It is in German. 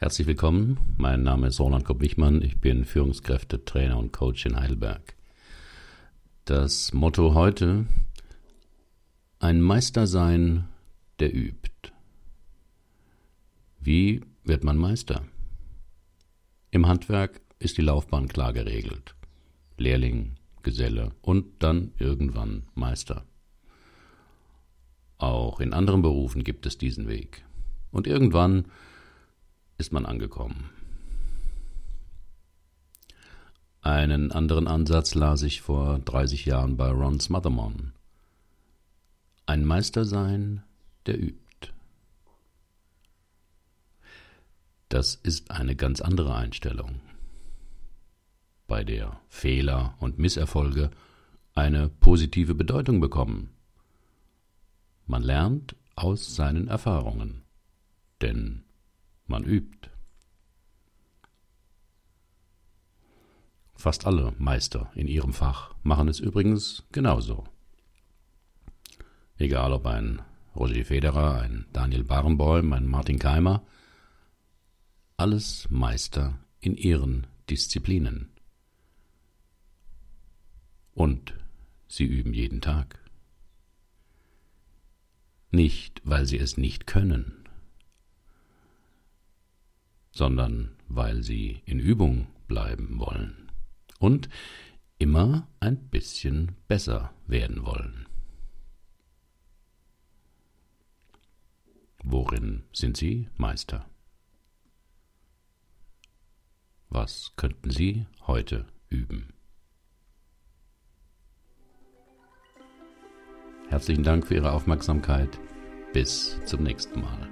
Herzlich willkommen, mein Name ist Roland Kopp-Wichmann, ich bin Führungskräfte, Trainer und Coach in Heidelberg. Das Motto heute, ein Meister sein, der übt. Wie wird man Meister? Im Handwerk ist die Laufbahn klar geregelt. Lehrling, Geselle und dann irgendwann Meister. Auch in anderen Berufen gibt es diesen Weg. Und irgendwann ist man angekommen. Einen anderen Ansatz las ich vor 30 Jahren bei Ron Smothermon. Ein Meister sein, der übt. Das ist eine ganz andere Einstellung, bei der Fehler und Misserfolge eine positive Bedeutung bekommen. Man lernt aus seinen Erfahrungen, denn man übt. Fast alle Meister in ihrem Fach machen es übrigens genauso. Egal ob ein Roger Federer, ein Daniel Barenboim, ein Martin Keimer, alles Meister in ihren Disziplinen. Und sie üben jeden Tag. Nicht, weil sie es nicht können, sondern weil sie in Übung bleiben wollen und immer ein bisschen besser werden wollen. Worin sind Sie Meister? Was könnten Sie heute üben? Herzlichen Dank für Ihre Aufmerksamkeit. Bis zum nächsten Mal.